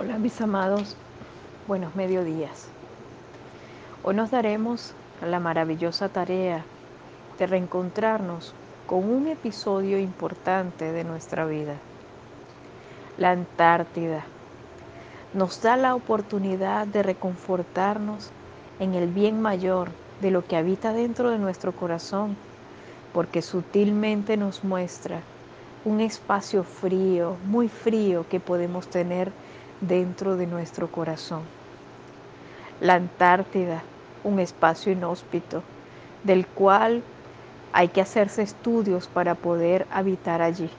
Hola mis amados, buenos mediodías. Hoy nos daremos a la maravillosa tarea de reencontrarnos con un episodio importante de nuestra vida. La Antártida nos da la oportunidad de reconfortarnos en el bien mayor de lo que habita dentro de nuestro corazón, porque sutilmente nos muestra un espacio frío, muy frío que podemos tener dentro de nuestro corazón. La Antártida, un espacio inhóspito, del cual hay que hacerse estudios para poder habitar allí.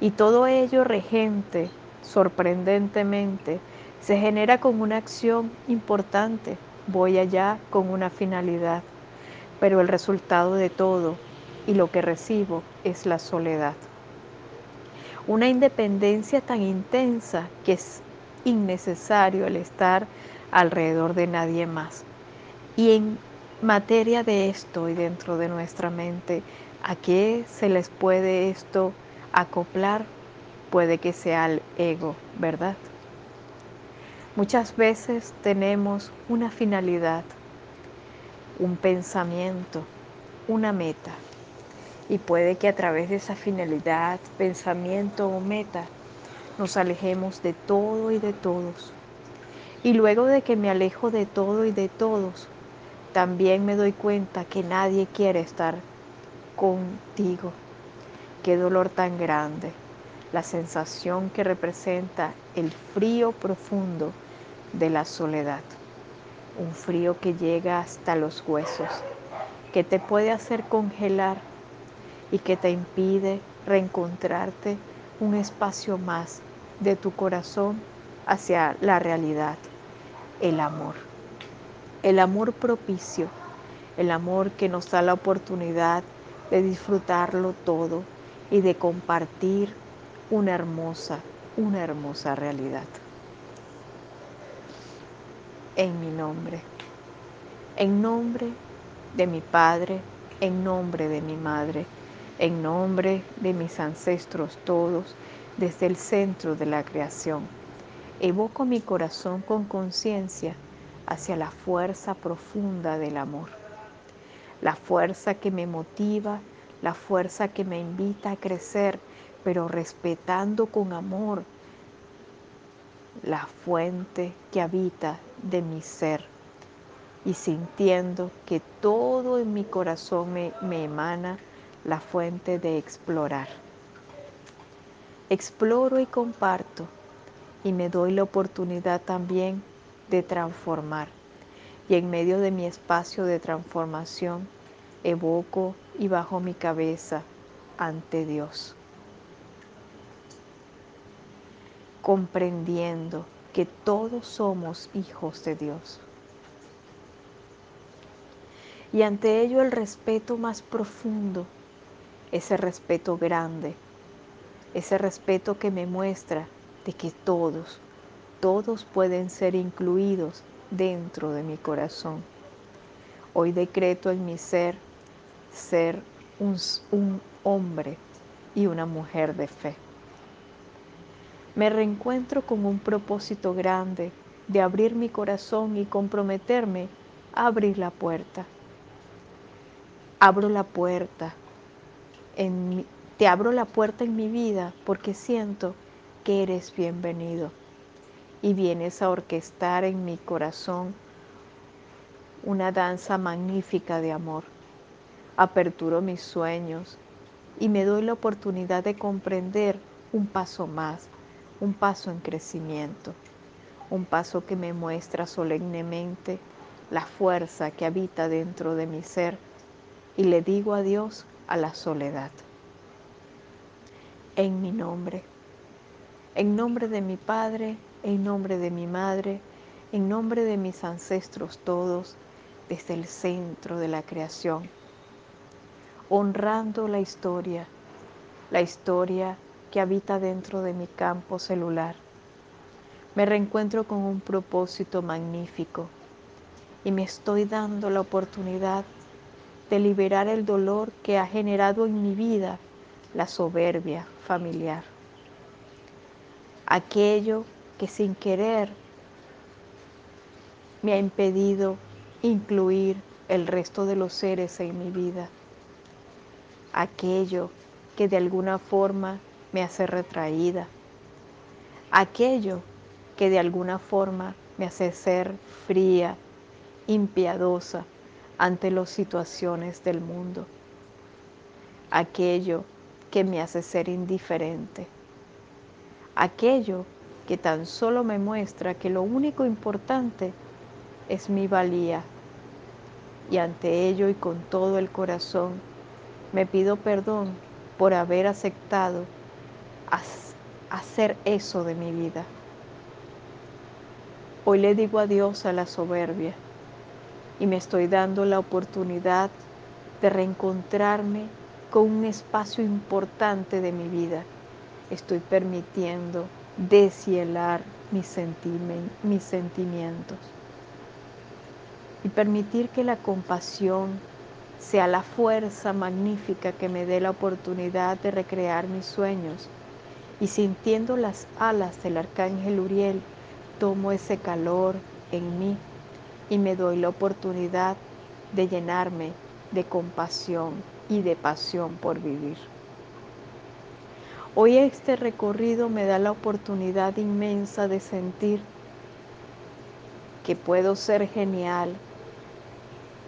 Y todo ello regente, sorprendentemente, se genera con una acción importante. Voy allá con una finalidad, pero el resultado de todo y lo que recibo es la soledad una independencia tan intensa que es innecesario el estar alrededor de nadie más. Y en materia de esto y dentro de nuestra mente, ¿a qué se les puede esto acoplar? Puede que sea al ego, ¿verdad? Muchas veces tenemos una finalidad, un pensamiento, una meta y puede que a través de esa finalidad, pensamiento o meta nos alejemos de todo y de todos. Y luego de que me alejo de todo y de todos, también me doy cuenta que nadie quiere estar contigo. Qué dolor tan grande, la sensación que representa el frío profundo de la soledad. Un frío que llega hasta los huesos, que te puede hacer congelar y que te impide reencontrarte un espacio más de tu corazón hacia la realidad, el amor. El amor propicio, el amor que nos da la oportunidad de disfrutarlo todo y de compartir una hermosa, una hermosa realidad. En mi nombre, en nombre de mi Padre, en nombre de mi Madre, en nombre de mis ancestros todos, desde el centro de la creación. Evoco mi corazón con conciencia hacia la fuerza profunda del amor, la fuerza que me motiva, la fuerza que me invita a crecer, pero respetando con amor la fuente que habita de mi ser y sintiendo que todo en mi corazón me, me emana la fuente de explorar. Exploro y comparto y me doy la oportunidad también de transformar. Y en medio de mi espacio de transformación, evoco y bajo mi cabeza ante Dios. Comprendiendo que todos somos hijos de Dios. Y ante ello el respeto más profundo ese respeto grande, ese respeto que me muestra de que todos, todos pueden ser incluidos dentro de mi corazón. Hoy decreto en mi ser ser un, un hombre y una mujer de fe. Me reencuentro con un propósito grande de abrir mi corazón y comprometerme a abrir la puerta. Abro la puerta te abro la puerta en mi vida porque siento que eres bienvenido y vienes a orquestar en mi corazón una danza magnífica de amor. Aperturo mis sueños y me doy la oportunidad de comprender un paso más, un paso en crecimiento, un paso que me muestra solemnemente la fuerza que habita dentro de mi ser y le digo a Dios a la soledad. En mi nombre, en nombre de mi Padre, en nombre de mi Madre, en nombre de mis ancestros todos, desde el centro de la creación, honrando la historia, la historia que habita dentro de mi campo celular. Me reencuentro con un propósito magnífico y me estoy dando la oportunidad liberar el dolor que ha generado en mi vida la soberbia familiar. Aquello que sin querer me ha impedido incluir el resto de los seres en mi vida. Aquello que de alguna forma me hace retraída. Aquello que de alguna forma me hace ser fría, impiadosa ante las situaciones del mundo. Aquello que me hace ser indiferente. Aquello que tan solo me muestra que lo único importante es mi valía. Y ante ello y con todo el corazón me pido perdón por haber aceptado hacer eso de mi vida. Hoy le digo adiós a la soberbia y me estoy dando la oportunidad de reencontrarme con un espacio importante de mi vida. Estoy permitiendo deshielar mis, mis sentimientos y permitir que la compasión sea la fuerza magnífica que me dé la oportunidad de recrear mis sueños y sintiendo las alas del arcángel Uriel, tomo ese calor en mí y me doy la oportunidad de llenarme de compasión y de pasión por vivir. Hoy este recorrido me da la oportunidad inmensa de sentir que puedo ser genial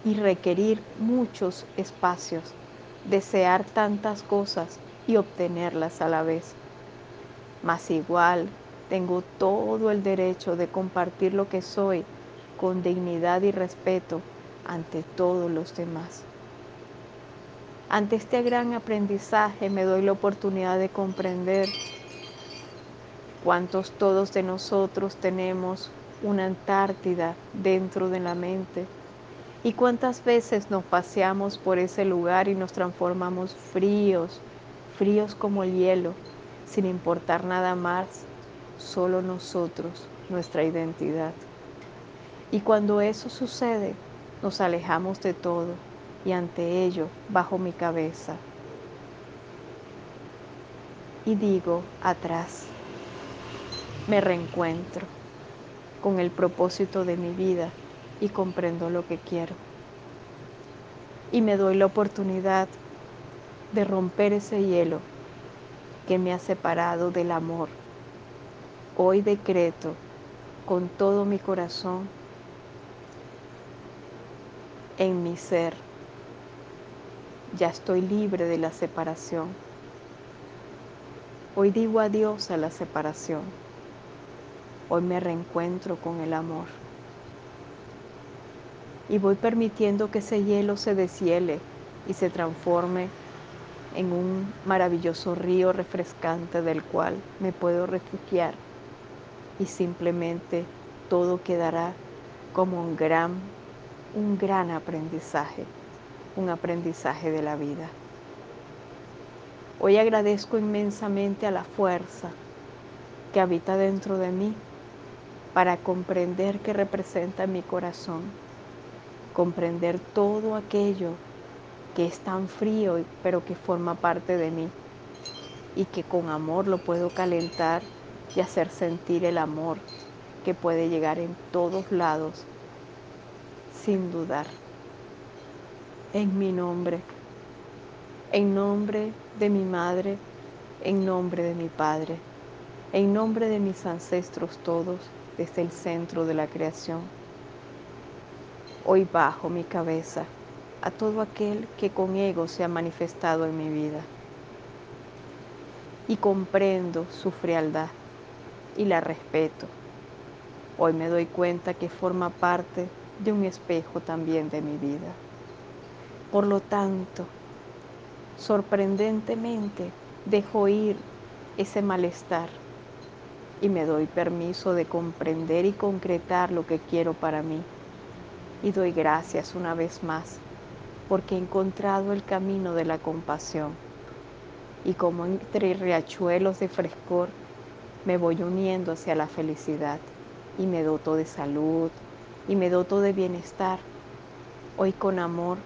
y requerir muchos espacios, desear tantas cosas y obtenerlas a la vez. Mas igual tengo todo el derecho de compartir lo que soy con dignidad y respeto ante todos los demás. Ante este gran aprendizaje me doy la oportunidad de comprender cuántos todos de nosotros tenemos una Antártida dentro de la mente y cuántas veces nos paseamos por ese lugar y nos transformamos fríos, fríos como el hielo, sin importar nada más, solo nosotros, nuestra identidad. Y cuando eso sucede, nos alejamos de todo y ante ello bajo mi cabeza. Y digo, atrás, me reencuentro con el propósito de mi vida y comprendo lo que quiero. Y me doy la oportunidad de romper ese hielo que me ha separado del amor. Hoy decreto con todo mi corazón en mi ser. Ya estoy libre de la separación. Hoy digo adiós a la separación. Hoy me reencuentro con el amor. Y voy permitiendo que ese hielo se deshiele y se transforme en un maravilloso río refrescante del cual me puedo refugiar y simplemente todo quedará como un gran un gran aprendizaje, un aprendizaje de la vida. Hoy agradezco inmensamente a la fuerza que habita dentro de mí para comprender qué representa mi corazón, comprender todo aquello que es tan frío pero que forma parte de mí y que con amor lo puedo calentar y hacer sentir el amor que puede llegar en todos lados sin dudar. En mi nombre, en nombre de mi madre, en nombre de mi padre, en nombre de mis ancestros todos desde el centro de la creación. Hoy bajo mi cabeza a todo aquel que con ego se ha manifestado en mi vida y comprendo su frialdad y la respeto. Hoy me doy cuenta que forma parte de un espejo también de mi vida. Por lo tanto, sorprendentemente dejo ir ese malestar y me doy permiso de comprender y concretar lo que quiero para mí. Y doy gracias una vez más porque he encontrado el camino de la compasión. Y como entre riachuelos de frescor, me voy uniendo hacia la felicidad y me doto de salud, y me doto de bienestar. Hoy con amor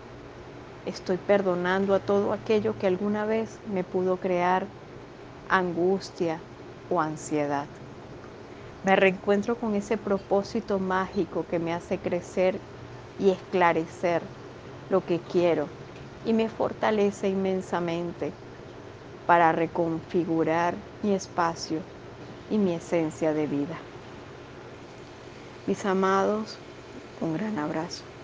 estoy perdonando a todo aquello que alguna vez me pudo crear angustia o ansiedad. Me reencuentro con ese propósito mágico que me hace crecer y esclarecer lo que quiero y me fortalece inmensamente para reconfigurar mi espacio y mi esencia de vida. Mis amados, un gran abrazo.